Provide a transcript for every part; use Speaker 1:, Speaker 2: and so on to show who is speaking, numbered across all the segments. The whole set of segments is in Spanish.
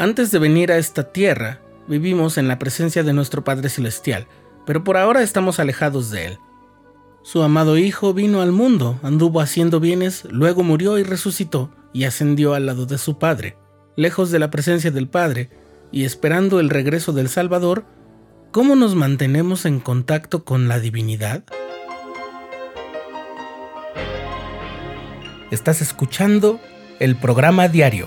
Speaker 1: Antes de venir a esta tierra, vivimos en la presencia de nuestro Padre Celestial, pero por ahora estamos alejados de Él. Su amado Hijo vino al mundo, anduvo haciendo bienes, luego murió y resucitó y ascendió al lado de su Padre. Lejos de la presencia del Padre y esperando el regreso del Salvador, ¿cómo nos mantenemos en contacto con la divinidad? Estás escuchando el programa diario,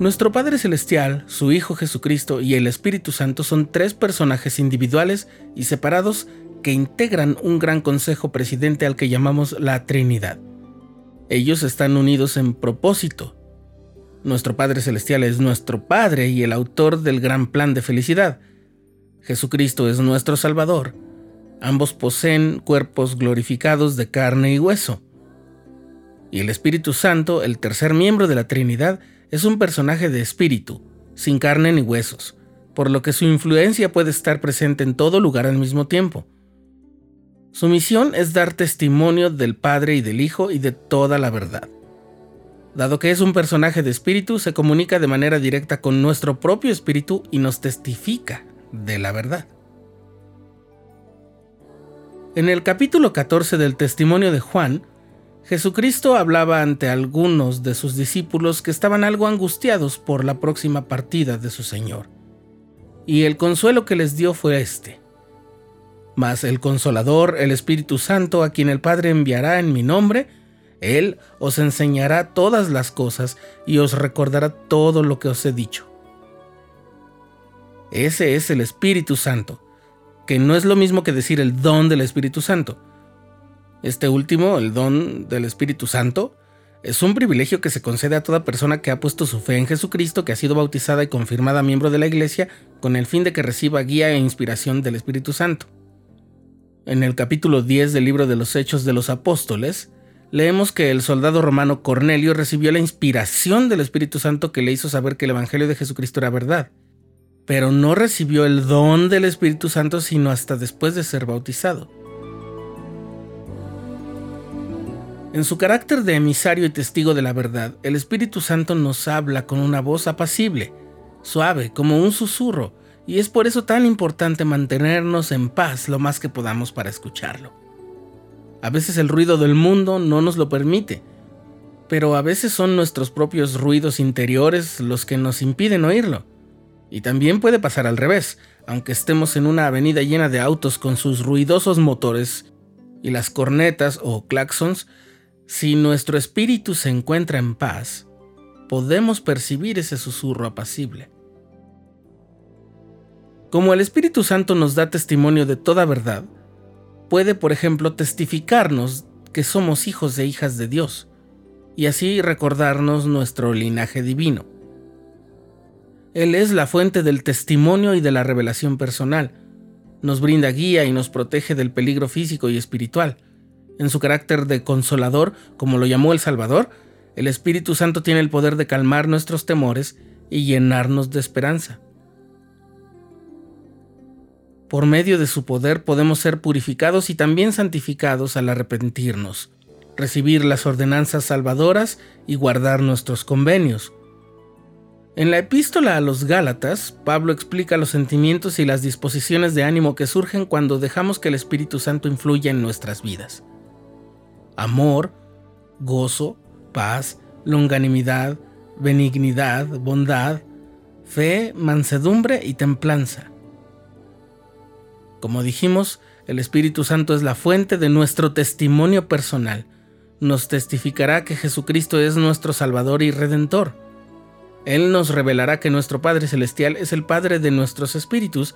Speaker 1: Nuestro Padre Celestial, su Hijo Jesucristo y el Espíritu Santo son tres personajes individuales y separados que integran un gran consejo presidente al que llamamos la Trinidad. Ellos están unidos en propósito. Nuestro Padre Celestial es nuestro Padre y el autor del gran plan de felicidad. Jesucristo es nuestro Salvador. Ambos poseen cuerpos glorificados de carne y hueso. Y el Espíritu Santo, el tercer miembro de la Trinidad, es un personaje de espíritu, sin carne ni huesos, por lo que su influencia puede estar presente en todo lugar al mismo tiempo. Su misión es dar testimonio del Padre y del Hijo y de toda la verdad. Dado que es un personaje de espíritu, se comunica de manera directa con nuestro propio espíritu y nos testifica de la verdad. En el capítulo 14 del testimonio de Juan, Jesucristo hablaba ante algunos de sus discípulos que estaban algo angustiados por la próxima partida de su Señor. Y el consuelo que les dio fue este. Mas el consolador, el Espíritu Santo, a quien el Padre enviará en mi nombre, Él os enseñará todas las cosas y os recordará todo lo que os he dicho. Ese es el Espíritu Santo, que no es lo mismo que decir el don del Espíritu Santo este último, el don del Espíritu Santo, es un privilegio que se concede a toda persona que ha puesto su fe en Jesucristo, que ha sido bautizada y confirmada miembro de la Iglesia, con el fin de que reciba guía e inspiración del Espíritu Santo. En el capítulo 10 del libro de los Hechos de los Apóstoles, leemos que el soldado romano Cornelio recibió la inspiración del Espíritu Santo que le hizo saber que el Evangelio de Jesucristo era verdad, pero no recibió el don del Espíritu Santo sino hasta después de ser bautizado. En su carácter de emisario y testigo de la verdad, el Espíritu Santo nos habla con una voz apacible, suave, como un susurro, y es por eso tan importante mantenernos en paz lo más que podamos para escucharlo. A veces el ruido del mundo no nos lo permite, pero a veces son nuestros propios ruidos interiores los que nos impiden oírlo. Y también puede pasar al revés, aunque estemos en una avenida llena de autos con sus ruidosos motores y las cornetas o claxons si nuestro espíritu se encuentra en paz, podemos percibir ese susurro apacible. Como el Espíritu Santo nos da testimonio de toda verdad, puede, por ejemplo, testificarnos que somos hijos e hijas de Dios, y así recordarnos nuestro linaje divino. Él es la fuente del testimonio y de la revelación personal, nos brinda guía y nos protege del peligro físico y espiritual, en su carácter de consolador, como lo llamó el Salvador, el Espíritu Santo tiene el poder de calmar nuestros temores y llenarnos de esperanza. Por medio de su poder podemos ser purificados y también santificados al arrepentirnos, recibir las ordenanzas salvadoras y guardar nuestros convenios. En la epístola a los Gálatas, Pablo explica los sentimientos y las disposiciones de ánimo que surgen cuando dejamos que el Espíritu Santo influya en nuestras vidas amor, gozo, paz, longanimidad, benignidad, bondad, fe, mansedumbre y templanza. Como dijimos, el Espíritu Santo es la fuente de nuestro testimonio personal. Nos testificará que Jesucristo es nuestro Salvador y Redentor. Él nos revelará que nuestro Padre Celestial es el Padre de nuestros espíritus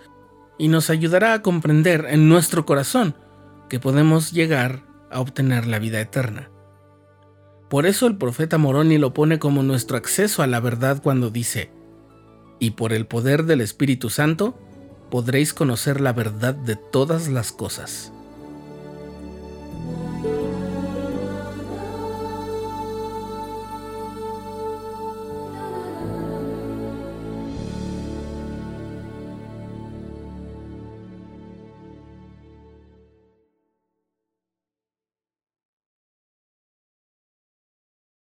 Speaker 1: y nos ayudará a comprender en nuestro corazón que podemos llegar a obtener la vida eterna. Por eso el profeta Moroni lo pone como nuestro acceso a la verdad cuando dice, y por el poder del Espíritu Santo podréis conocer la verdad de todas las cosas.